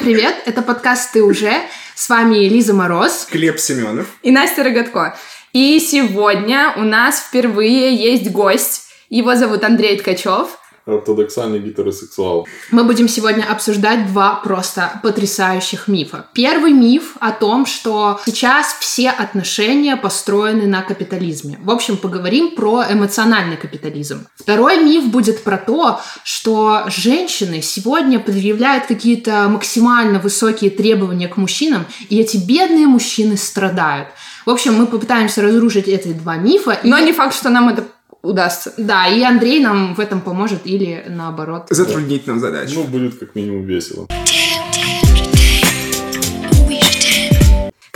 Всем привет! Это подкаст «Ты уже». С вами Лиза Мороз. Глеб Семенов. И Настя Рогатко. И сегодня у нас впервые есть гость. Его зовут Андрей Ткачев ортодоксальный гетеросексуал. Мы будем сегодня обсуждать два просто потрясающих мифа. Первый миф о том, что сейчас все отношения построены на капитализме. В общем, поговорим про эмоциональный капитализм. Второй миф будет про то, что женщины сегодня предъявляют какие-то максимально высокие требования к мужчинам, и эти бедные мужчины страдают. В общем, мы попытаемся разрушить эти два мифа. Но и... не факт, что нам это удастся. Да, и Андрей нам в этом поможет или наоборот. Затруднить нам задачу. Ну, будет как минимум весело.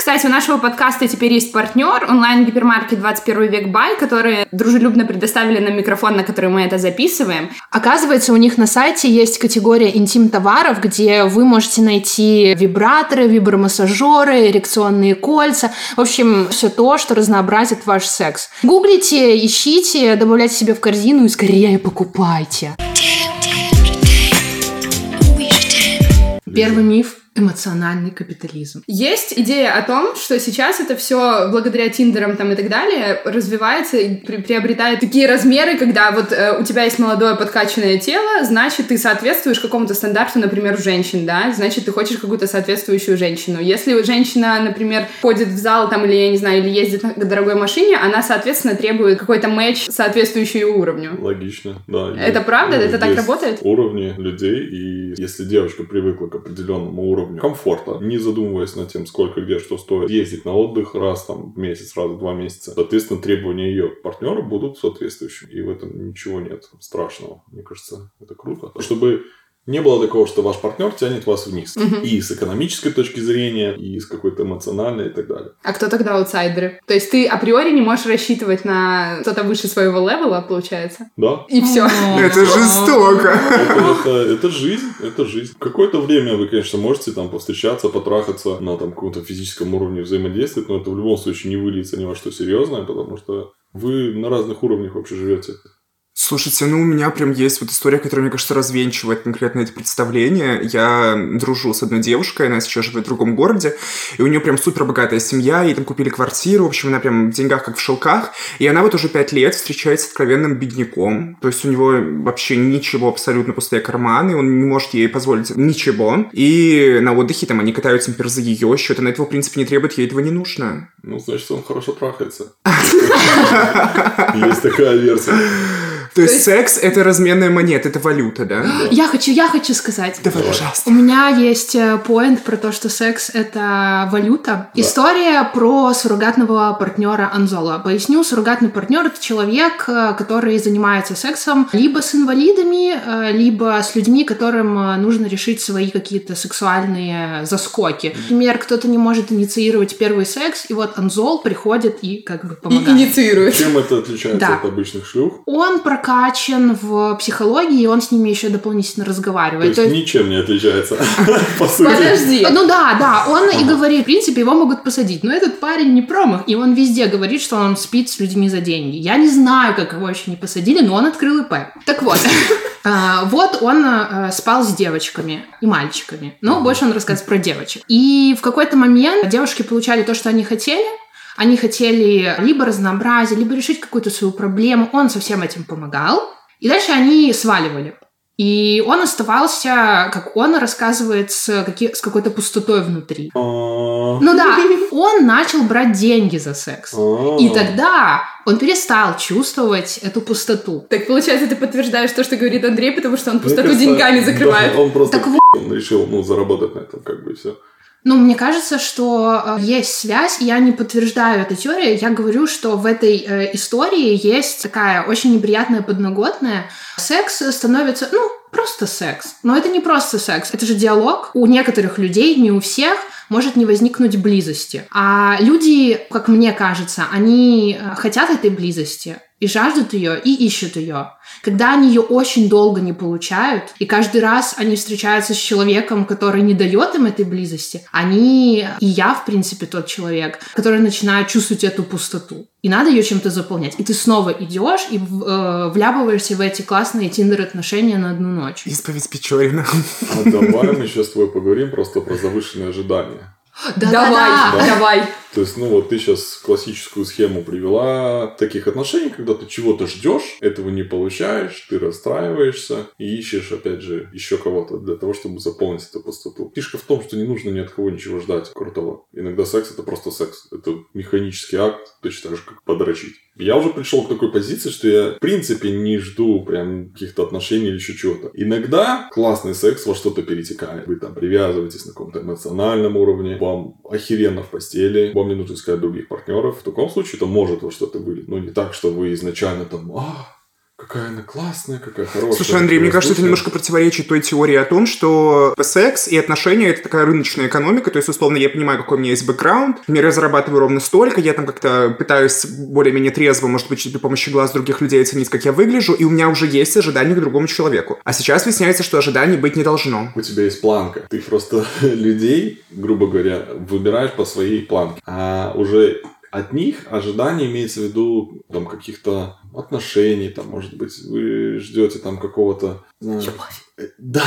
Кстати, у нашего подкаста теперь есть партнер, онлайн-гипермаркет 21 век Бай, которые дружелюбно предоставили нам микрофон, на который мы это записываем. Оказывается, у них на сайте есть категория интим-товаров, где вы можете найти вибраторы, вибромассажеры, эрекционные кольца. В общем, все то, что разнообразит ваш секс. Гуглите, ищите, добавляйте себе в корзину и скорее покупайте. Первый миф эмоциональный капитализм. Есть идея о том, что сейчас это все благодаря Тиндерам там и так далее развивается и при приобретает такие размеры, когда вот э, у тебя есть молодое подкачанное тело, значит, ты соответствуешь какому-то стандарту, например, в женщин, да, значит, ты хочешь какую-то соответствующую женщину. Если женщина, например, ходит в зал там или, я не знаю, или ездит на дорогой машине, она, соответственно, требует какой-то матч, соответствующий уровню. Логично, да. Это есть, правда? Ну, это так работает? уровни людей, и если девушка привыкла к определенному уровню уровню комфорта, не задумываясь над тем, сколько где что стоит. Ездить на отдых раз там в месяц, раз в два месяца. Соответственно, требования ее партнера будут соответствующими. И в этом ничего нет страшного. Мне кажется, это круто. Чтобы не было такого, что ваш партнер тянет вас вниз. Угу. И с экономической точки зрения, и с какой-то эмоциональной и так далее. А кто тогда аутсайдеры? То есть ты априори не можешь рассчитывать на что-то выше своего левела, получается? Да. И все. Это жестоко. Это жизнь, это жизнь. Какое-то время вы, конечно, можете там повстречаться, потрахаться на там каком-то физическом уровне взаимодействовать, но это в любом случае не выльется ни во что серьезное, потому что вы на разных уровнях вообще живете. Слушайте, ну у меня прям есть вот история, которая, мне кажется, развенчивает конкретно это представление. Я дружу с одной девушкой, она сейчас живет в другом городе, и у нее прям супер богатая семья, ей там купили квартиру, в общем, она прям в деньгах как в шелках, и она вот уже пять лет встречается с откровенным бедняком, то есть у него вообще ничего, абсолютно пустые карманы, он не может ей позволить ничего, и на отдыхе там они катаются, например, за ее счет, она этого, в принципе, не требует, ей этого не нужно. Ну, значит, он хорошо трахается. Есть такая версия. То, есть, есть секс это разменная монета, это валюта, да? Я хочу, я хочу сказать. Давай, пожалуйста. У меня есть э, поинт про то, что секс это валюта. Да. История про суррогатного партнера Анзола. Поясню, суррогатный партнер это человек, э, который занимается сексом либо с инвалидами, э, либо с людьми, которым нужно решить свои какие-то сексуальные заскоки. Например, кто-то не может инициировать первый секс, и вот Анзол приходит и как бы помогает. И инициирует. Чем это отличается да. от обычных шлюх? Он про прокачан в психологии, и он с ними еще дополнительно разговаривает. То есть, То есть... ничем не отличается, по сути. Подожди. Ну да, да, он и говорит, в принципе, его могут посадить, но этот парень не промах, и он везде говорит, что он спит с людьми за деньги. Я не знаю, как его еще не посадили, но он открыл ИП. Так вот, а, вот он э, спал с девочками и мальчиками. Но больше он рассказывает про девочек. И в какой-то момент девушки получали то, что они хотели, они хотели либо разнообразие, либо решить какую-то свою проблему. Он со всем этим помогал. И дальше они сваливали. И он оставался, как он рассказывает, с, каки- с какой-то пустотой внутри. А. Ну да, он начал брать деньги за секс. А. И тогда он перестал чувствовать эту пустоту. Так получается, ты подтверждаешь то, что говорит Андрей, потому что он пустоту деньгами закрывает. он просто так вот. решил ну, заработать на этом, как бы все. Ну, мне кажется, что э, есть связь, я не подтверждаю эту теорию, я говорю, что в этой э, истории есть такая очень неприятная подноготная. Секс становится, ну, просто секс. Но это не просто секс, это же диалог. У некоторых людей, не у всех, может не возникнуть близости. А люди, как мне кажется, они э, хотят этой близости. И жаждут ее, и ищут ее. Когда они ее очень долго не получают, и каждый раз они встречаются с человеком, который не дает им этой близости, они, и я, в принципе, тот человек, который начинает чувствовать эту пустоту. И надо ее чем-то заполнять. И ты снова идешь и э, вляпываешься в эти классные тиндер-отношения на одну ночь. Исповедь Печорина. А давай мы сейчас с тобой поговорим просто про завышенные ожидания. Да, давай, да, да. давай. То есть, ну вот ты сейчас классическую схему привела таких отношений, когда ты чего-то ждешь, этого не получаешь, ты расстраиваешься и ищешь, опять же, еще кого-то для того, чтобы заполнить эту пустоту. Фишка в том, что не нужно ни от кого ничего ждать крутого. Иногда секс это просто секс. Это механический акт, точно так же, как подрочить. Я уже пришел к такой позиции, что я, в принципе, не жду прям каких-то отношений или еще чего-то. Иногда классный секс во что-то перетекает. Вы там привязываетесь на каком-то эмоциональном уровне, вам охеренно в постели, вам не нужно искать других партнеров. В таком случае это может во что-то вылить. Но не так, что вы изначально там, а, какая она классная, какая хорошая. Слушай, Андрей, мне кажется, это воздушная». немножко противоречит той теории о том, что секс и отношения — это такая рыночная экономика, то есть, условно, я понимаю, какой у меня есть бэкграунд, например, я зарабатываю ровно столько, я там как-то пытаюсь более-менее трезво, может быть, при помощи глаз других людей оценить, как я выгляжу, и у меня уже есть ожидания к другому человеку. А сейчас выясняется, что ожиданий быть не должно. У тебя есть планка. Ты просто людей, грубо говоря, выбираешь по своей планке. А уже от них ожидание имеется в виду там каких-то отношений, там, может быть, вы ждете там какого-то... э, Да,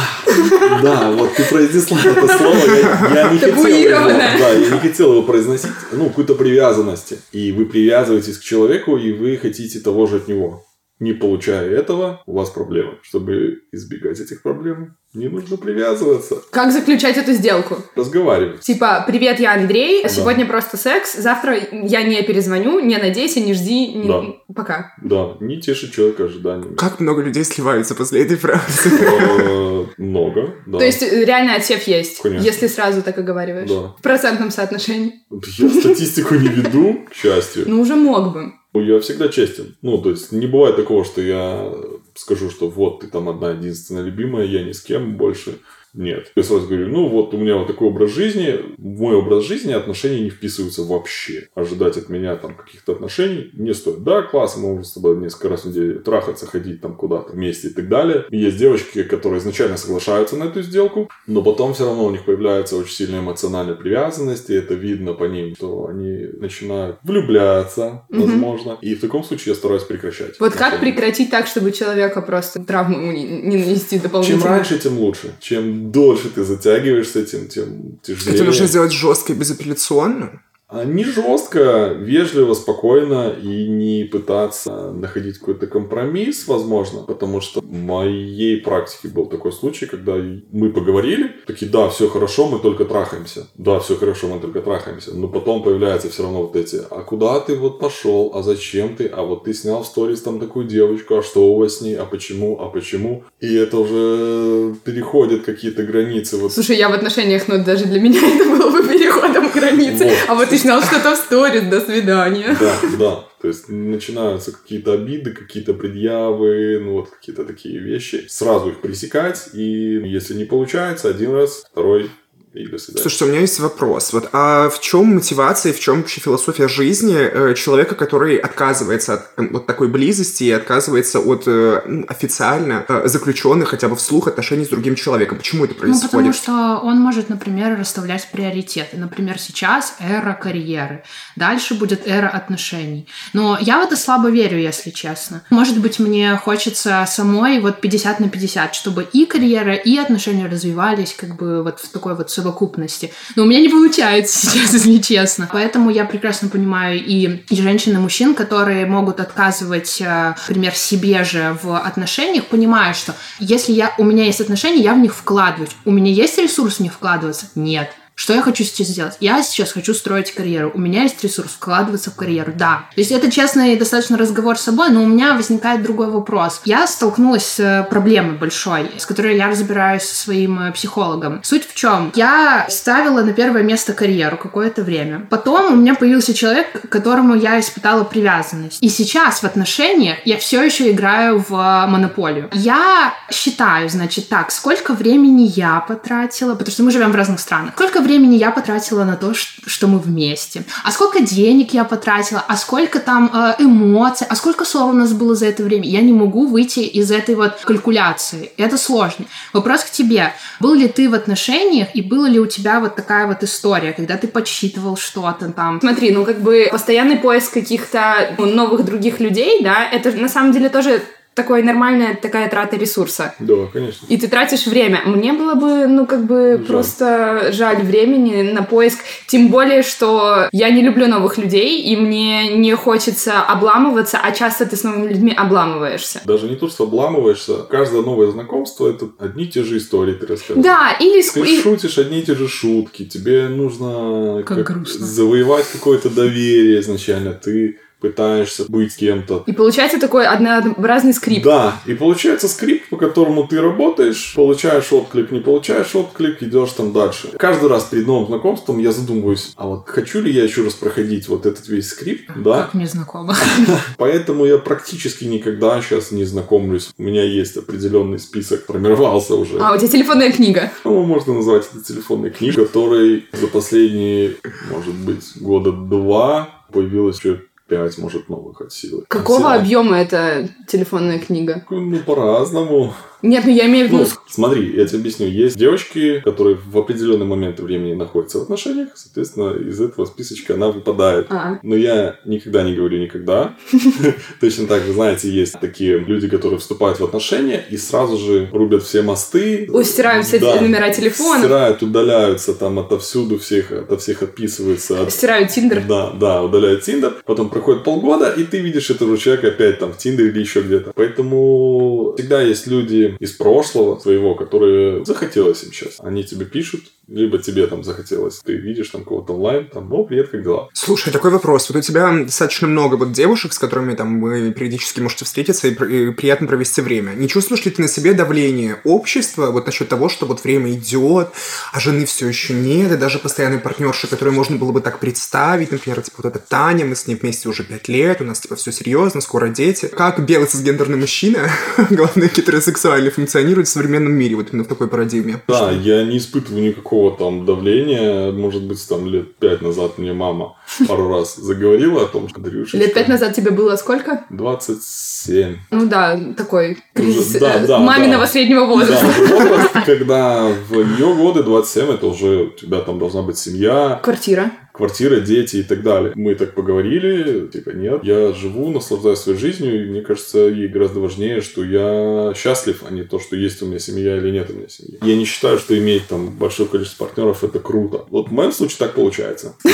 да, вот ты произнесла это слово, я, я не хотел его, да, я не хотел его произносить, ну, какой-то привязанности. И вы привязываетесь к человеку, и вы хотите того же от него. Не получая этого, у вас проблемы. Чтобы избегать этих проблем, не нужно привязываться. Как заключать эту сделку? Разговаривать. Типа, привет, я Андрей, Да. сегодня просто секс, завтра я не перезвоню, не надейся, не жди, не- Да. пока. Да, не тешить человека ожиданиями. Как много людей сливаются после этой фразы. Э, Много, да. То есть э, реально отсев есть, Конечно. если сразу так оговариваешь. Да. В процентном соотношении. Я статистику не веду, к счастью. Ну, уже мог бы. Я всегда честен. Ну, то есть, не бывает такого, что я скажу, что вот ты там одна единственная любимая, я ни с кем больше. Нет. Я сразу говорю, ну вот у меня вот такой образ жизни, в мой образ жизни отношения не вписываются вообще. Ожидать от меня там каких-то отношений не стоит. Да, классно, мы можем с тобой несколько раз в неделю трахаться, ходить там куда-то вместе и так далее. И есть девочки, которые изначально соглашаются на эту сделку, но потом все равно у них появляется очень сильная эмоциональная привязанность, и это видно по ним, что они начинают влюбляться, Мгм. возможно. И в таком случае я стараюсь прекращать. Вот как прекратить так, чтобы человека просто травму не, не нанести дополнительно? Чем раньше, тем лучше. Чем дольше ты затягиваешь с этим, тем тяжелее. Это нужно сделать жестко и безапелляционно. А Не жестко, вежливо, спокойно и не пытаться находить какой-то компромисс, возможно, потому что в моей практике был такой случай, когда мы поговорили, такие, да, все хорошо, мы только трахаемся, да, все хорошо, мы только трахаемся, но потом появляются все равно вот эти, а куда ты вот пошел, а зачем ты, а вот ты снял в сторис там такую девочку, а что у вас с ней, а почему, а почему, и это уже переходит какие-то границы, вот. Слушай, я в отношениях, но даже для меня это было бы переходом границы. Вот. А вот снял что-то в сторис, до свидания. Да, да. То есть начинаются какие-то обиды, какие-то предъявы, ну вот какие-то такие вещи. Сразу их пресекать, и если не получается, один раз, второй, и. Слушайте, у меня есть вопрос. Вот, а в чем мотивация, в чем вообще философия жизни э, человека, который отказывается от э, вот такой близости и отказывается от э, ну, официально э, заключенных хотя бы вслух отношений с другим человеком? Почему это Ну, происходит? потому что он может, например, расставлять приоритеты. Например, сейчас эра карьеры, дальше будет эра отношений. Но я в это слабо верю, если честно. Может быть, мне хочется самой вот 50 на 50, чтобы и карьера, и отношения развивались как бы вот в такой вот совокупности. Но у меня не получается сейчас, если честно. Поэтому я прекрасно понимаю и, и женщин, и мужчин, которые могут отказывать, э, например, себе же в отношениях, понимая, что если я, у меня есть отношения, я в них вкладываюсь. У меня есть ресурс в них вкладываться? Нет. Что я хочу сейчас сделать? Я сейчас хочу строить карьеру. У меня есть ресурс вкладываться в карьеру, да. То есть это честный достаточно разговор с собой, но у меня возникает другой вопрос. Я столкнулась с э, проблемой большой, с которой я разбираюсь со своим э, психологом. Суть в чем? Я ставила на первое место карьеру какое-то время. Потом у меня появился человек, к которому я испытала привязанность. И сейчас в отношениях я все еще играю в э, монополию. Я считаю, значит, так, сколько времени я потратила, потому что мы живем в разных странах. Сколько времени я потратила на то, что мы вместе, а сколько денег я потратила, а сколько там э, эмоций, а сколько ссор у нас было за это время. Я не могу выйти из этой вот калькуляции. Это сложно. Вопрос к тебе. Был ли ты в отношениях и была ли у тебя вот такая вот история, когда ты подсчитывал что-то там? Смотри, ну как бы постоянный поиск каких-то новых других людей, да, это на самом деле тоже такой нормальная такая трата ресурса. Да, конечно. И ты тратишь время. Мне было бы, ну, как бы Жаль. просто жаль времени на поиск. Тем более, что я не люблю новых людей, и мне не хочется обламываться, а часто ты с новыми людьми обламываешься. Даже не то, что обламываешься. Каждое новое знакомство это одни и те же истории ты рассказываешь. Да, или... Ты и- шутишь одни и те же шутки, тебе нужно Как грустно. завоевать какое-то доверие изначально, ты пытаешься быть кем-то. И получается такой однообразный скрипт. Да, и получается скрипт, по которому ты работаешь, получаешь отклик, не получаешь отклик, идешь там дальше. Каждый раз перед новым знакомством я задумываюсь, а вот хочу ли я еще раз проходить вот этот весь скрипт, да? Как мне знакомо. Поэтому я практически никогда сейчас не знакомлюсь. У меня есть определенный список, формировался уже. А, у тебя телефонная книга. Ну, можно назвать это телефонной книгой, которой за последние, может быть, года два появилось еще пять, может, новых от силы. Какого Все- объема эта телефонная книга? Ну, по-разному. Нет, ну я имею в виду... Ну, смотри, я тебе объясню. Есть девочки, которые в определенный момент времени находятся в отношениях, соответственно, из этого списочка она выпадает. А, Но я никогда не говорю никогда. Точно так же, знаете, есть такие люди, которые вступают в отношения и сразу же рубят все мосты. Ой, стирают все номера телефона. Стирают, удаляются там отовсюду всех, ото всех отписываются. от- Стирают Тиндер. Да, да, удаляют Тиндер. Потом проходит полгода, и ты видишь этого человека опять там в Тиндере или еще где-то. Поэтому всегда есть люди из прошлого своего, которые захотелось им сейчас. Они тебе пишут, либо тебе там захотелось. Ты видишь там кого-то онлайн, там, о, привет, как дела? Слушай, такой вопрос. Вот у тебя достаточно много вот девушек, с которыми там вы периодически можете встретиться и, и приятно провести время. Не чувствуешь ли ты на себе давление общества вот насчет того, что вот время идет, а жены все еще нет, и даже постоянной партнерши, которую можно было бы так представить, например, типа вот эта Таня, мы с ней вместе уже пять лет, у нас типа все серьезно, скоро дети. Как белый цисгендерный мужчина, главное, гетеросексуальный, функционирует в современном мире, вот именно в такой парадигме? Да, я не испытываю никакого там давления. Может быть, там лет пять назад мне мама пару раз заговорила о том, что Дрюша... Лет пять назад тебе было сколько? 27. Ну да, такой кризис Уже- да, э, да, маминого да. среднего возраста. Да, возраст, когда в ее годы 27, это уже у тебя там должна быть семья, Квартира. Квартира, дети и так далее. Мы так поговорили, типа, нет, я живу, наслаждаюсь своей жизнью, и мне кажется, ей гораздо важнее, что я счастлив, а не то, что есть у меня семья или нет у меня семьи. Я не считаю, что иметь там большое количество партнеров это круто. Вот в моем случае так получается.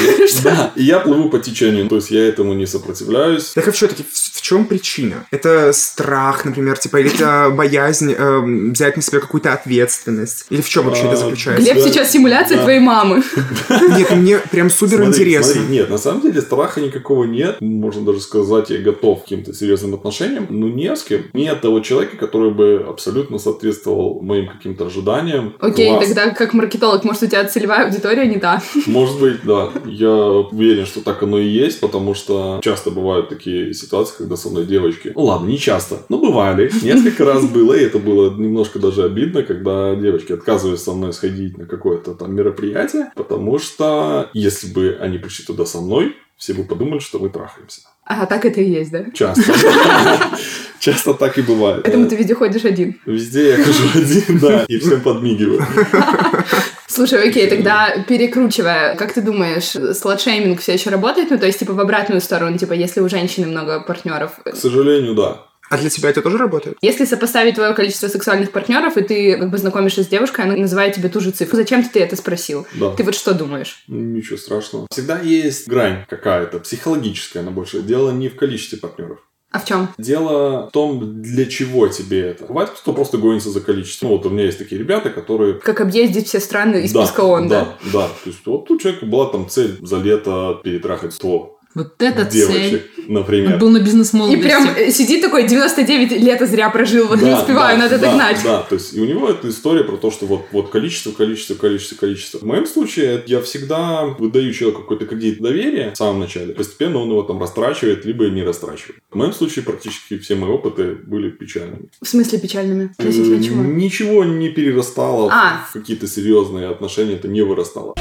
Да, и я плыву по течению, то есть я этому не сопротивляюсь. Так а все-таки в, в чем причина? Это страх, например, типа, или это боязнь эм, взять на себя какую-то ответственность? Или в чем вообще это А, заключается? Глеб сейчас симуляция твоей мамы. Нет, мне прям супер Смотри, интересно. смотри, нет, на самом деле страха никакого нет. Можно даже сказать, я готов к каким-то серьезным отношениям, но не с кем. Нет того человека, который бы абсолютно соответствовал моим каким-то ожиданиям. Окей, Класс. тогда как маркетолог, может, у тебя целевая аудитория не та. Может быть, да. Я уверен, что так оно и есть, потому что часто бывают такие ситуации, когда со мной девочки... Ну ладно, не часто, но бывали. Несколько раз было, и это было немножко даже обидно, когда девочки отказывались со мной сходить на какое-то там мероприятие, потому что если бы они пришли туда со мной, все бы подумали, что мы трахаемся. А так это и есть, да? Часто. Часто так и бывает. Поэтому ты везде ходишь один. Везде я хожу один, да, и всем подмигиваю. Слушай, окей, тогда перекручивая, как ты думаешь, сладшейминг все еще работает? Ну, то есть, типа, в обратную сторону, типа, если у женщины много партнеров. К сожалению, да. А для тебя это тоже работает? Если сопоставить твое количество сексуальных партнеров, и ты как бы знакомишься с девушкой, она называет тебе ту же цифру. Зачем ты это спросил? Да. Ты вот что думаешь? Ничего страшного. Всегда есть грань какая-то, психологическая на больше. Дело не в количестве партнеров. А в чем? Дело в том, для чего тебе это. Бывает, кто просто гонится за количеством. Ну, вот у меня есть такие ребята, которые... Как объездить все страны из да, списка ООН, да? да? Да, То есть, вот у человека была там цель за лето перетрахать 100 Вот это девочек, цель. например. Он был на бизнес И прям э, сидит такой, 99 лета зря прожил, вот не Да, успеваю, да, надо да, догнать. Да, то есть и у него эта история про то, что вот, вот количество, количество, количество, количество. В моем случае я всегда выдаю человеку какой-то кредит доверия в самом начале. Постепенно он его там растрачивает, либо не растрачивает. В моем случае практически все мои опыты были печальными. В смысле печальными? Относительно Э, чего? Ничего не перерастало А. в какие-то серьезные отношения, это не вырастало.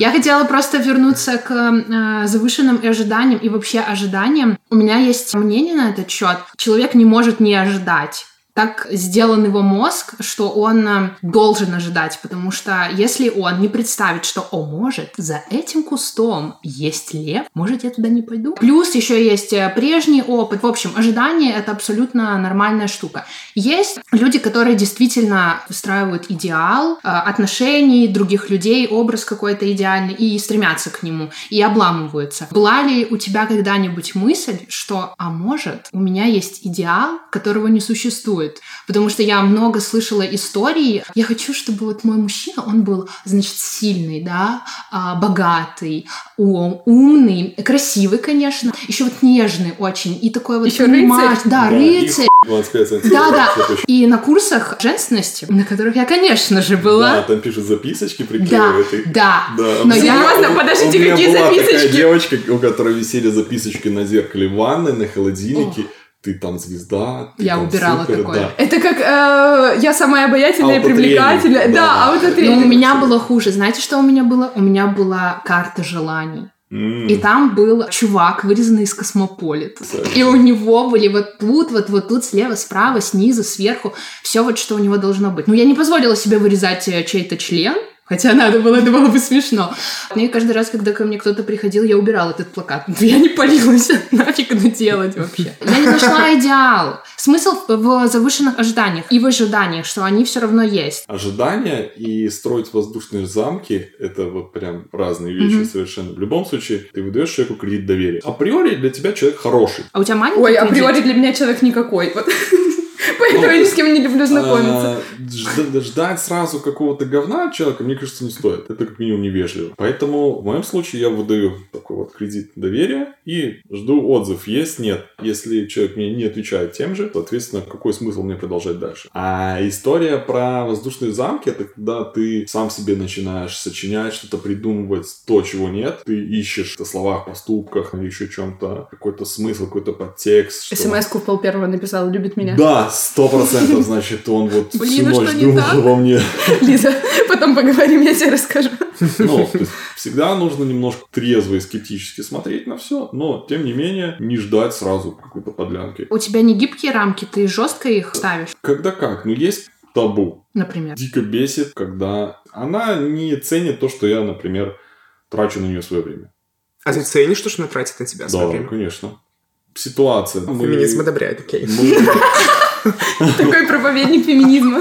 Я хотела просто вернуться к э, завышенным ожиданиям и вообще ожиданиям. У меня есть мнение на этот счет. Человек не может не ожидать так сделан его мозг, что он э, должен ожидать, потому что если он не представит, что, о, может, за этим кустом есть лев, может, я туда не пойду. Плюс еще есть э, прежний опыт. В общем, ожидание — это абсолютно нормальная штука. Есть люди, которые действительно устраивают идеал э, отношений других людей, образ какой-то идеальный, и стремятся к нему, и обламываются. Была ли у тебя когда-нибудь мысль, что, а может, у меня есть идеал, которого не существует, существует. Потому что я много слышала истории. Я хочу, чтобы вот мой мужчина, он был, значит, сильный, да, а, богатый, умный, красивый, конечно. Еще вот нежный очень. И такой вот, Еще понимаешь, рыцарь. Да, Да, рыцарь. Да, да. И на курсах женственности, на которых я, конечно же, Да, была. там пишут записочки, Да, приклеивают да. Да. Но я- Серьезно? у- Подождите, у меня какие такая записочки? девочка, у которой висели записочки на зеркале ванны, на холодильнике. Ты там звезда, ты Я там убирала супер, такое. да. Это как э, я самая обаятельная и привлекательная. да. Да, Но аутотренинг. у меня было хуже. Знаете, что у меня было? У меня была карта желаний. И там был чувак, вырезанный из космополита. И у него были вот тут, вот, вот тут, слева, справа, снизу, сверху. Все вот, что у него должно быть. Ну, я не позволила себе вырезать э, чей-то член, Хотя надо было, это было бы смешно. И каждый раз, когда ко мне кто-то приходил, я убирала этот плакат. Я не палилась. Нафиг это делать вообще. Я не нашла идеал. Смысл в завышенных ожиданиях и в ожиданиях, что они все равно есть. Ожидания и строить воздушные замки – это вот прям разные вещи Мгм. совершенно. В любом случае, ты выдаешь человеку кредит доверия. Априори для тебя человек хороший. А у тебя маленький Ой, кредит? априори для меня человек никакой. Вот. Поэтому я ни с кем не люблю знакомиться. А, жд- Ждать сразу какого-то говна от человека, мне кажется, не стоит. Это как минимум невежливо. Поэтому в моем случае я выдаю такой вот кредит доверия и жду отзыв. Есть, нет. Если человек мне не отвечает тем же, соответственно, какой смысл мне продолжать дальше? А история про воздушные замки, это когда ты сам себе начинаешь сочинять, что-то придумывать, то, чего нет. Ты ищешь в словах, поступках, еще чем-то, какой-то смысл, какой-то подтекст. что- СМС-ку в пол первого написал, любит меня. да, сто процентов, значит, он вот всю Блин, а ночь думал так? во мне. Лиза, потом поговорим, я тебе расскажу. Ну, то есть всегда нужно немножко трезво и скептически смотреть на все, но, тем не менее, не ждать сразу какой-то подлянки. У тебя не гибкие рамки, ты жестко их ставишь, Когда как? Ну, есть табу. например. Дико бесит, когда она не ценит то, что я, например, трачу на нее свое время. А ты ценишь то, что она тратит на тебя свое Да, время? конечно. Ситуация. Мы- Феминизм одобряет, окей. мы- Такой проповедник феминизма.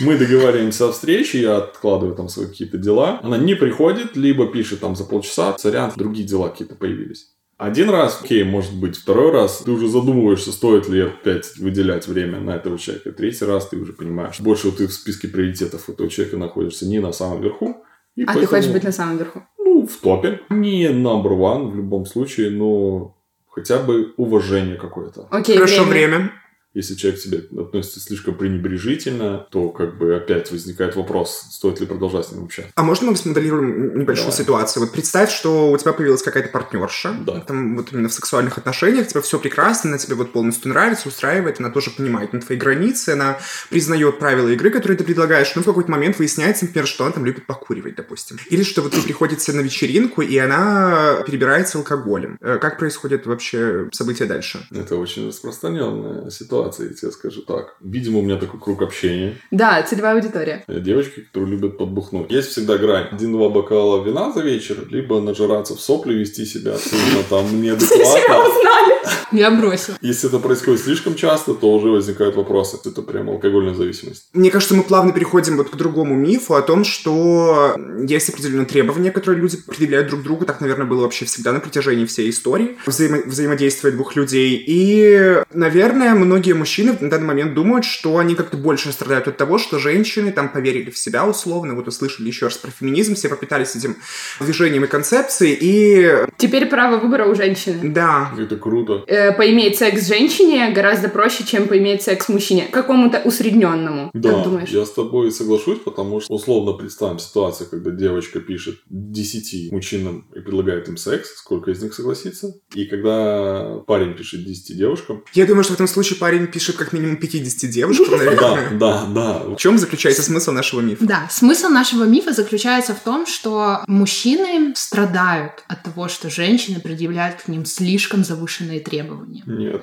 Мы договариваемся о встрече, я откладываю там свои какие-то дела. Она не приходит, либо пишет там за полчаса, сорян, другие дела какие-то появились. Один раз, окей, может быть, второй раз ты уже задумываешься, стоит ли опять выделять время на этого человека. Третий раз ты уже понимаешь, больше вот ты в списке приоритетов этого человека находишься не на самом верху. и А ты поэтому, хочешь быть на самом верху? Ну, в топе. Не number one в любом случае, но хотя бы уважение какое-то. Окей, Хорошо, время. время. Если человек к тебе относится слишком пренебрежительно, то как бы опять возникает вопрос, стоит ли продолжать с ним общаться. А можно мы смоделируем небольшую Давай. ситуацию? Вот представь, что у тебя появилась какая-то партнерша, Да. там вот именно в сексуальных отношениях, тебе все прекрасно, она тебе вот полностью нравится, устраивает, она тоже понимает на твои границы, она признает правила игры, которые ты предлагаешь, но в какой-то момент выясняется, например, что она там любит покуривать, допустим. Или что вот вы приходите на вечеринку, и она перебирается алкоголем. Э, Как происходит вообще события дальше? Это очень распространенная ситуация, я тебе скажу так. Видимо, у меня такой круг общения. Да, целевая аудитория. Э, Девочки, которые любят подбухнуть. Есть всегда грань. Один-два бокала вина за вечер, либо нажираться в сопли, вести себя абсолютно там неадекватно. Я бросил. Если это происходит слишком часто, то уже возникают вопросы. Это прям алкогольная зависимость. Мне кажется, мы плавно переходим вот к другому мифу о том, что есть определенные требования, которые люди предъявляют друг другу. Так, наверное, было вообще всегда на протяжении всей истории взаимо- взаимодействия двух людей. И, наверное, многие мужчины на данный момент думают, что они как-то больше страдают от того, что женщины там поверили в себя условно, вот услышали еще раз про феминизм, все пропитались этим движением и концепцией, и Теперь право выбора у женщины. да, Это круто. Да. э, поиметь секс женщине гораздо проще, чем поиметь секс мужчине. Какому-то усредненному. Да, Как думаешь? я с тобой соглашусь, потому что условно представим ситуацию, когда девочка пишет 10 мужчинам и предлагает им секс, сколько из них согласится, и когда парень пишет 10 девушкам, Я думаю, что в этом случае парень пишет как минимум 50 девушек, да, наверное. да, да, В чем заключается смысл нашего мифа? Да, смысл нашего мифа заключается в том, что мужчины страдают от того, что женщины предъявляют к ним слишком завышенные требования. нет.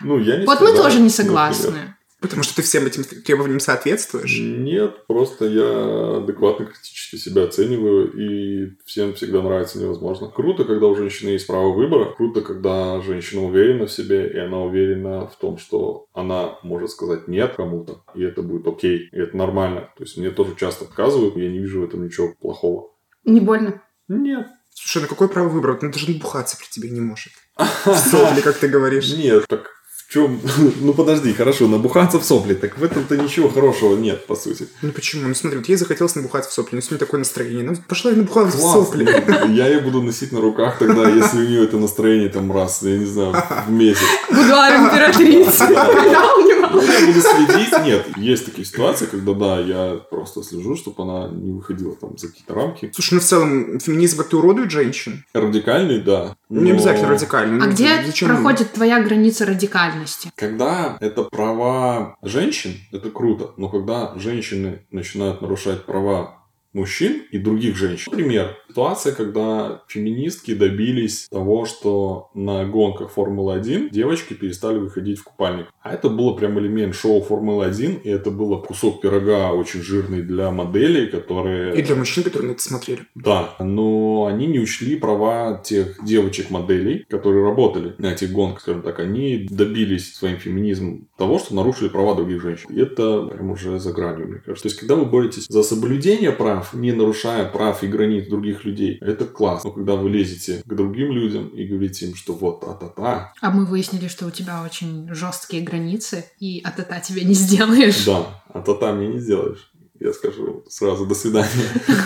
Ну, я не Вот мы тоже не согласны. Потому что ты всем этим требованиям соответствуешь. Нет, просто я адекватно критически себя оцениваю, и всем всегда нравится невозможно. Круто, когда у женщины есть право выбора, круто, когда женщина уверена в себе, и она уверена в том, что она может сказать нет кому-то, и это будет окей, и это нормально. То есть мне тоже часто отказывают, и я не вижу в этом ничего плохого. Не больно. Нет. Слушай, ну какое право выбора? Он даже бухаться при тебе не может. В сопли, как ты говоришь. Нет, так в чем... Ну подожди, хорошо, набухаться в сопли, так в этом-то ничего хорошего нет, по сути. Ну почему? Ну смотри, вот ей захотелось набухаться в сопли, ну сегодня такое настроение. Ну пошла и набухалась в сопли. Я ее буду носить на руках тогда, если у нее это настроение там раз, я не знаю, в месяц. Будуар императрицы. Когда у? Ну, я буду следить. Нет, есть такие ситуации, когда, да, я просто слежу, чтобы она не выходила там за какие-то рамки. Слушай, ну в целом феминизм как-то уродует женщин. Радикальный, да. Ну, Не но обязательно радикально. А Ну, где зачем? проходит твоя граница радикальности? Когда это права женщин, это круто. Но когда женщины начинают нарушать права мужчин и других женщин. Например, ситуация, когда феминистки добились того, что на гонках Формулы-1 девочки перестали выходить в купальник. А это было прям элемент шоу Формулы-1, и это было кусок пирога очень жирный для моделей, которые... И для мужчин, которые на это смотрели. Да, но они не учли права тех девочек-моделей, которые работали на этих гонках, скажем так. Они добились своим феминизмом того, что нарушили права других женщин. И это прям уже за гранью, мне кажется. То есть, когда вы боретесь за соблюдение прав, не нарушая прав и границ других людей, это классно. Но когда вы лезете к другим людям и говорите им, что вот та-та-та, А мы выяснили, что у тебя очень жесткие границы, и от это тебя не сделаешь. да, а та-та мне не сделаешь. Я скажу сразу до свидания.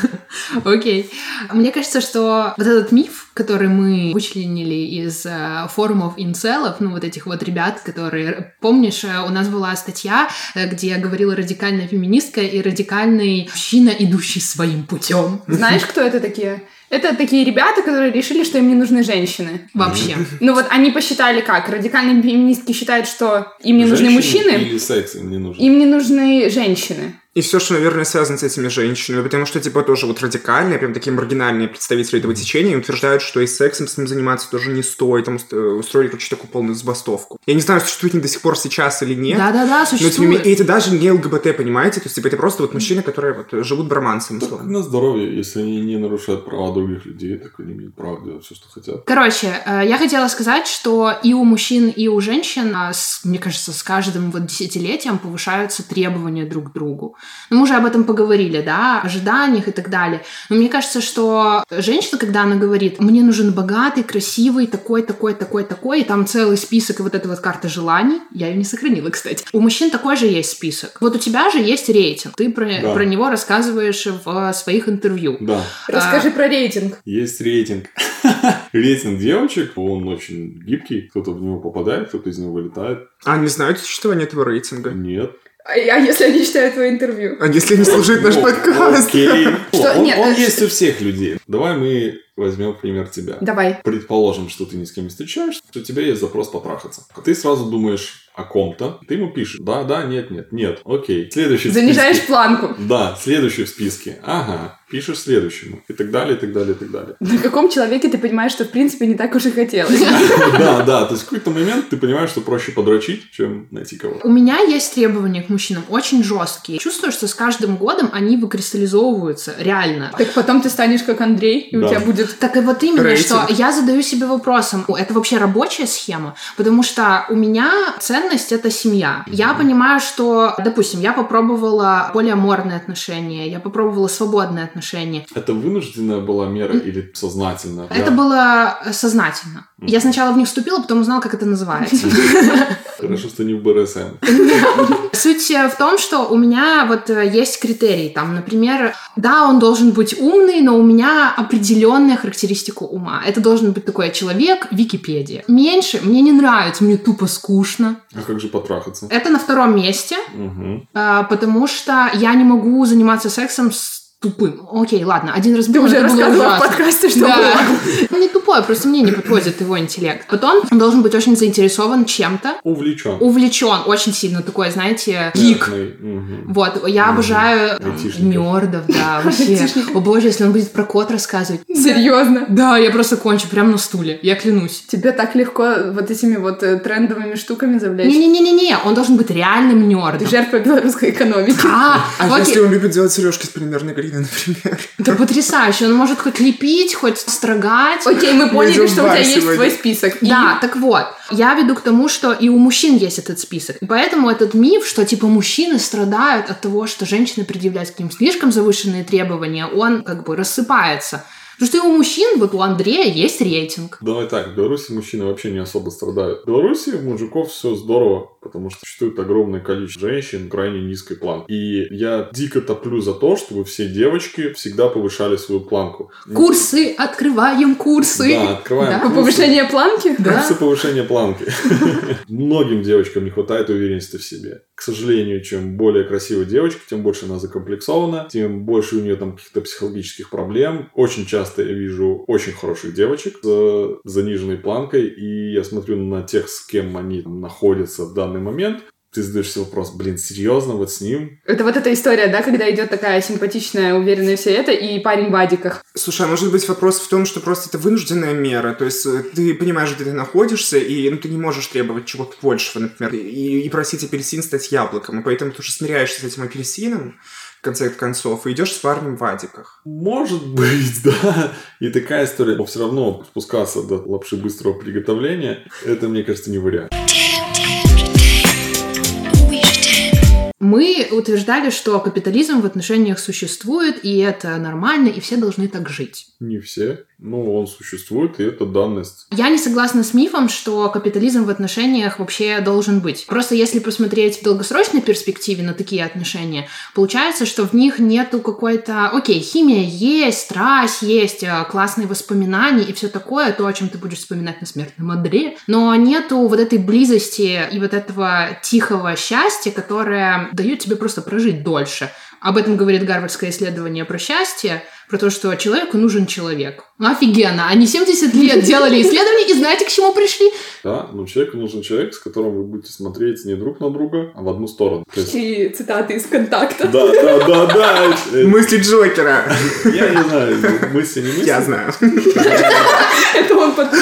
Окей. Мне кажется, что вот этот миф, который мы вычленили из э, форумов инцелов, ну вот этих вот ребят, которые... Помнишь, э, у нас была статья, э, где я говорила радикальная феминистка и радикальный мужчина, идущий своим путем. Знаешь, кто это такие? Это такие ребята, которые решили, что им не нужны женщины. Вообще. Ну вот они посчитали как? Радикальные феминистки считают, что им не нужны Женщины мужчины, Или секс им не нужен. им не нужны женщины. И все, что, наверное, связано с этими женщинами, потому что, типа, тоже вот радикальные, прям такие маргинальные представители этого течения утверждают, что и сексом с ним заниматься тоже не стоит, там уст- устроили, короче, такую полную забастовку. Я не знаю, существует они до сих пор сейчас или нет. Да-да-да, Но, тем не существует. менее, и это даже не ЛГБТ, понимаете? То есть, типа, это просто вот мужчины, которые вот живут бромансом, Так на здоровье, если они не нарушают права других людей, так они имеют право делать все, что хотят. Короче, э, я хотела сказать, что и у мужчин, и у женщин, с- мне кажется, с каждым вот десятилетием повышаются требования друг к другу. Ну, мы уже об этом поговорили, да, ожиданиях и так далее. Но мне кажется, что женщина, когда она говорит, мне нужен богатый, красивый, такой, такой, такой, такой, и там целый список, и вот эта вот карта желаний, я ее не сохранила, кстати. У мужчин такой же есть список. Вот у тебя же есть рейтинг, ты про, Да. про него рассказываешь в своих интервью. Да, Расскажи про рейтинг. есть рейтинг. рейтинг девочек, он очень гибкий. Кто-то в него попадает, кто-то из него вылетает. А не знают существование этого рейтинга? Нет. А а если они читают твое интервью? А если не служит наш подкаст? Окей. Он нет, он э, есть у всех людей. Давай мы возьмем пример тебя. Давай. Предположим, что ты ни с кем не встречаешься, что у тебя есть запрос потрахаться. Ты сразу думаешь о ком-то, ты ему пишешь, да, да, нет, нет, нет, окей. Следующий в Занижаешь списке. планку. Да, следующий в списке. Ага. Пишешь следующему. И так далее, и так далее, и так далее. На каком человеке ты понимаешь, что в принципе не так уж и хотелось? Да, да. То есть в какой-то момент ты понимаешь, что проще подрочить, чем найти кого-то. У меня есть требования к мужчинам очень жесткие. Чувствую, что с каждым годом они выкристаллизовываются реально. Так потом ты станешь как Андрей, и у тебя будет... Так и вот именно, что я задаю себе вопросом, это вообще рабочая схема? Потому что у меня ценность — это семья. Я понимаю, что, допустим, я попробовала полиаморные отношения, я попробовала свободные отношения, отношения. Это вынужденная была мера или сознательная? Это Я- было сознательно. Я сначала в них вступила, потом узнала, как это называется. Хорошо, что не в БРСМ. Суть э, в том, что у меня вот э, есть критерии. Там, например, да, он должен быть умный, но у меня определенная характеристика ума. Это должен быть такой человек Википедия. Меньше мне не нравится, мне тупо скучно. А как же потрахаться? Это на втором месте, а, потому что я не могу заниматься сексом с тупым. Окей, ладно, один раз Ты было, уже это было рассказывала в подкасте, что Да. было. Он не тупой, просто мне не подходит его интеллект. Потом он должен быть очень заинтересован чем-то, Увлечен. увлечен очень сильно, такой, знаете, гик. Вот, я обожаю нердов, да, вообще. О боже, если он будет про код рассказывать. Серьезно? Да, я просто кончу прямо на стуле, я клянусь. Тебе так легко вот этими вот э, трендовыми штуками завлечь. Не-не-не-не, он должен быть реальным Ты нердом. жертва белорусской экономики. А, А если он любит делать сережки с полимерной глины, например? Это потрясающе. Он может хоть лепить, хоть строгать. Окей, мы поняли, что у тебя есть сегодня. свой список. И- Да, так вот, я веду к тому, что и у мужчин есть этот список. И поэтому этот миф, что типа мужчины страдают от того, что женщины предъявляют к ним слишком завышенные требования, он как бы рассыпается. Потому что и у мужчин, вот у Андрея есть рейтинг. Давай так, в Беларуси мужчины вообще не особо страдают. В Беларуси у мужиков все здорово, потому что существует огромное количество женщин крайне низкой планки. И я дико топлю за то, чтобы все девочки всегда повышали свою планку. Курсы, открываем курсы. Да, открываем Да. По курсы. повышению планки? Да. Курсы повышения планки. Многим девочкам не хватает уверенности в себе. К сожалению, чем более красивая девочка, тем больше она закомплексована, тем больше у нее там каких-то психологических проблем. Очень часто я вижу очень хороших девочек с заниженной планкой, и я смотрю на тех, с кем они там находятся в данный момент. Ты задаешь себе вопрос, блин, серьезно, вот с ним? Это вот эта история, да, когда идет такая симпатичная, уверенная все это, и парень в адиках. Слушай, а может быть вопрос в том, что просто это вынужденная мера, то есть э, ты понимаешь, где ты находишься, и ну, ты не можешь требовать чего-то большего, например, и, и просить апельсин стать яблоком, и поэтому ты уже смиряешься с этим апельсином, в конце концов, и идешь с парнем в адиках. Может быть, да. И такая история. Но все равно спускаться до лапши быстрого приготовления, это, мне кажется, не вариант. Мы утверждали, что капитализм в отношениях существует, и это нормально, и все должны так жить. Не все, но он существует, и это данность. Я не согласна с мифом, что капитализм в отношениях вообще должен быть. Просто если посмотреть в долгосрочной перспективе на такие отношения, получается, что в них нету какой-то... Окей, химия есть, страсть есть, э, классные воспоминания и все такое, то, о чем ты будешь вспоминать на смертном одре, но нету вот этой близости и вот этого тихого счастья, которое дает тебе просто прожить дольше. Об этом говорит гарвардское исследование про счастье, про то, что человеку нужен человек. Ну, офигенно. Они 70 лет делали исследования, и знаете, к чему пришли? Да, но человеку нужен человек, с которым вы будете смотреть не друг на друга, а в одну сторону. То есть- цитаты из контакта. Да, да, да, да. Э, Мысли Джокера! Я не знаю, мысли не мысли. Я знаю. Это он потом.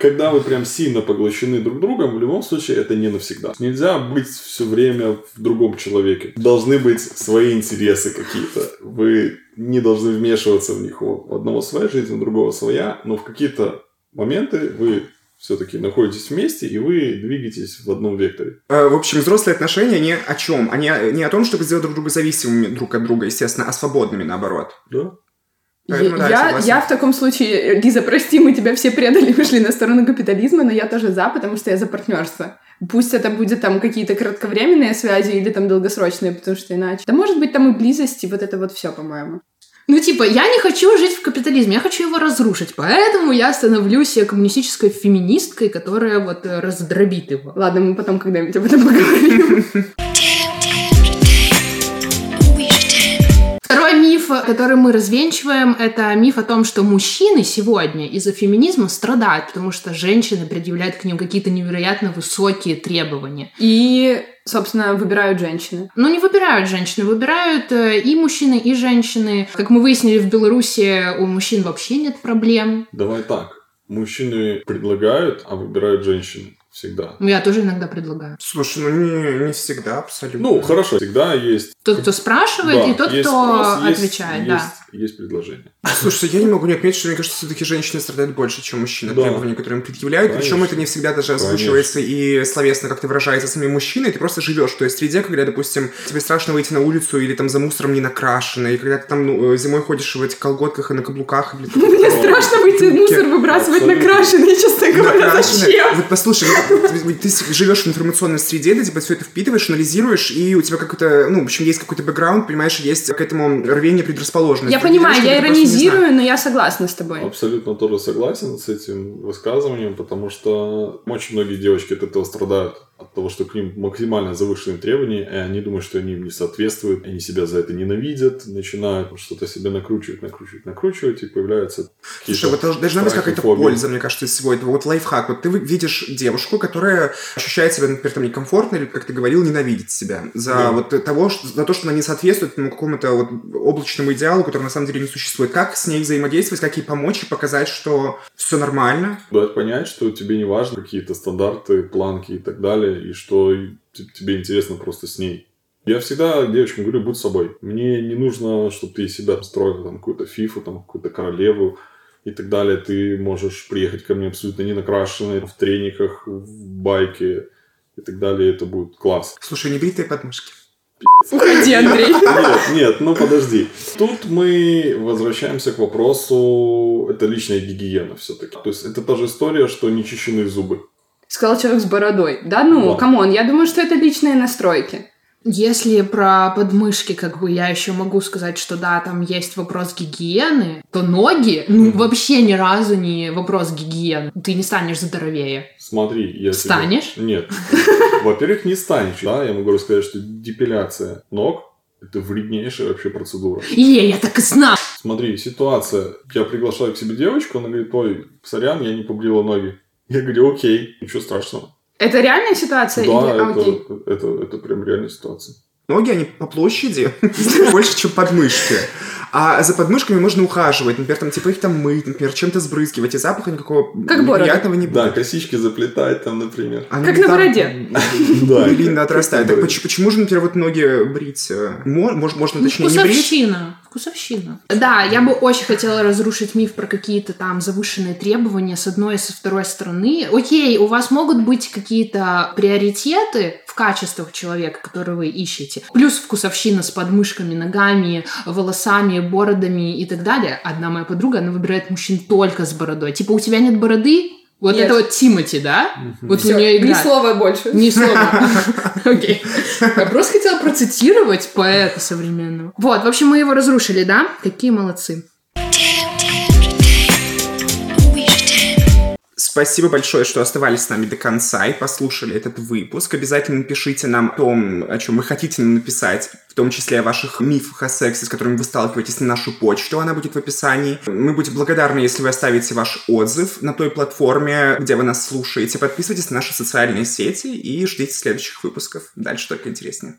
Когда вы прям сильно поглощены друг другом, в любом случае это не навсегда. Нельзя быть все время в другом человеке. Должны быть свои интересы какие-то. Вы не должны вмешиваться в них. У одного своя жизнь, у другого своя, но в какие-то моменты вы все-таки находитесь вместе, и вы двигаетесь в одном векторе. Э, В общем, взрослые отношения не о чем. Они не о том, чтобы сделать друг друга зависимыми друг от друга, естественно, а свободными, наоборот. Да? Поэтому, да, я я, согласен. я в таком случае, Лиза, прости, мы тебя все предали, вышли на сторону капитализма, но я тоже за, потому что я за партнерство. Пусть это будет там какие-то кратковременные связи или там долгосрочные, потому что иначе. Да может быть там и близость, и вот это вот все, по-моему. Ну, типа, я не хочу жить в капитализме, я хочу его разрушить, поэтому я становлюсь коммунистической феминисткой, которая вот э, раздробит его. Ладно, мы потом когда-нибудь об этом поговорим. который мы развенчиваем, это миф о том, что мужчины сегодня из-за феминизма страдают, потому что женщины предъявляют к ним какие-то невероятно высокие требования. И, собственно, выбирают женщины. Но не выбирают женщины, выбирают э, и мужчины, и женщины. Как мы выяснили, в Беларуси у мужчин вообще нет проблем. Давай так. Мужчины предлагают, а выбирают женщины. Всегда. Ну, я тоже иногда предлагаю. Слушай, ну не, не всегда абсолютно. Ну, хорошо, всегда есть... Тот, кто спрашивает, да, и тот, есть кто спрос, отвечает, есть, да. Есть предложение. Слушай, я не могу не отметить, что мне кажется, все-таки женщины страдают больше, чем мужчины Да. требований, которые им предъявляют. Причем Конечно. это не всегда даже озвучивается и словесно как-то выражается самим мужчиной. Ты просто живешь в той среде, когда, допустим, тебе страшно выйти на улицу или там за мусором не накрашено, и когда ты там ну, э, зимой ходишь в этих колготках и на каблуках. Или Мне страшно выйти мусор выбрасывать накрашенный, честно говоря, зачем? Вот послушай, ты, ты живешь в информационной среде, ты типа все это впитываешь, анализируешь, и у тебя какой-то, ну, в общем, есть какой-то бэкграунд, понимаешь, есть к этому рвение предрасположенность. Я понимаю, я иронизирую, но я согласна с тобой. Абсолютно тоже согласен с этим высказыванием, потому что очень многие девочки от этого страдают. От того, что к ним максимально завышенные требования, и они думают, что они им не соответствуют, они себя за это ненавидят, начинают что-то себе накручивать, накручивать, накручивать, и появляются Слушай, вот долж- должна быть какая-то польза, мне кажется, из всего этого. Вот лайфхак. Вот ты видишь девушку, которая ощущает себя, например, там некомфортно, или, как ты говорил, ненавидит себя за Да. вот того, что, за то, что она не соответствует ну, какому-то вот облачному идеалу, который на самом деле не существует. Как с ней взаимодействовать, как ей помочь и показать, что все нормально? дать понять, что тебе не важны какие-то стандарты, планки и так далее, и что тебе интересно просто с ней. Я всегда девочкам говорю, будь собой. Мне не нужно, чтобы ты из себя строил там какую-то фифу, там какую-то королеву и так далее. Ты можешь приехать ко мне абсолютно не накрашенной, в трениках, в байке и так далее. Это будет класс. Слушай, не бритые подмышки. Уходи, Андрей. Нет, нет, ну подожди. Тут мы возвращаемся к вопросу, это личная гигиена все-таки. То есть это та же история, что нечищенные зубы. Сказал человек с бородой. Да ну, Да. come on, я думаю, что это личные настройки. Если про подмышки, как бы я еще могу сказать, что да, там есть вопрос гигиены, то ноги, ну, вообще ни разу не вопрос гигиены. Ты не станешь здоровее. Смотри, я тебе- Станешь? Нет. Во-первых, не станешь. Да, я могу рассказать, что депиляция ног это вреднейшая вообще процедура. И я так и знала. Смотри, ситуация. Я приглашаю к себе девочку, она говорит, ой, сорян, я не побрила ноги. Я говорю, окей, ничего страшного. Это реальная ситуация? Да, или... это, окей. это, это прям реальная ситуация. Ноги, они по площади больше, чем подмышки. А за подмышками можно ухаживать. Например, там, типа их там мыть, например, чем-то сбрызгивать, и запаха никакого Как бороду. неприятного не Да, будет. косички заплетать там, например. Они Как на бороде. Да. Длинно отрастают. Так Да. поч- почему же, например, вот ноги брить? э, мо- мож- Можно, Ну, точнее, не брить? вкусовщина. Вкусовщина. Да, я бы очень хотела разрушить миф про какие-то там завышенные требования с одной и со второй стороны. Окей, у вас могут быть какие-то приоритеты в качествах человека, которые вы ищете. Плюс вкусовщина с подмышками, ногами, волосами, бородами и так далее. Одна моя подруга, она выбирает мужчин только с бородой. Типа, у тебя нет бороды? Вот Нет. это вот Тимати, да? Вот Всё, у нее ни играет. слова больше. Ни слова. Окей. Я просто хотела процитировать поэта современного. Вот, в общем, мы его разрушили, да? Какие молодцы. Спасибо большое, что оставались с нами до конца и послушали этот выпуск. Обязательно пишите нам о том, о чем вы хотите нам написать, в том числе о ваших мифах о сексе, с которыми вы сталкиваетесь на нашу почту, она будет в описании. Мы будем благодарны, если вы оставите ваш отзыв на той платформе, где вы нас слушаете. Подписывайтесь на наши социальные сети и ждите следующих выпусков. Дальше только интереснее.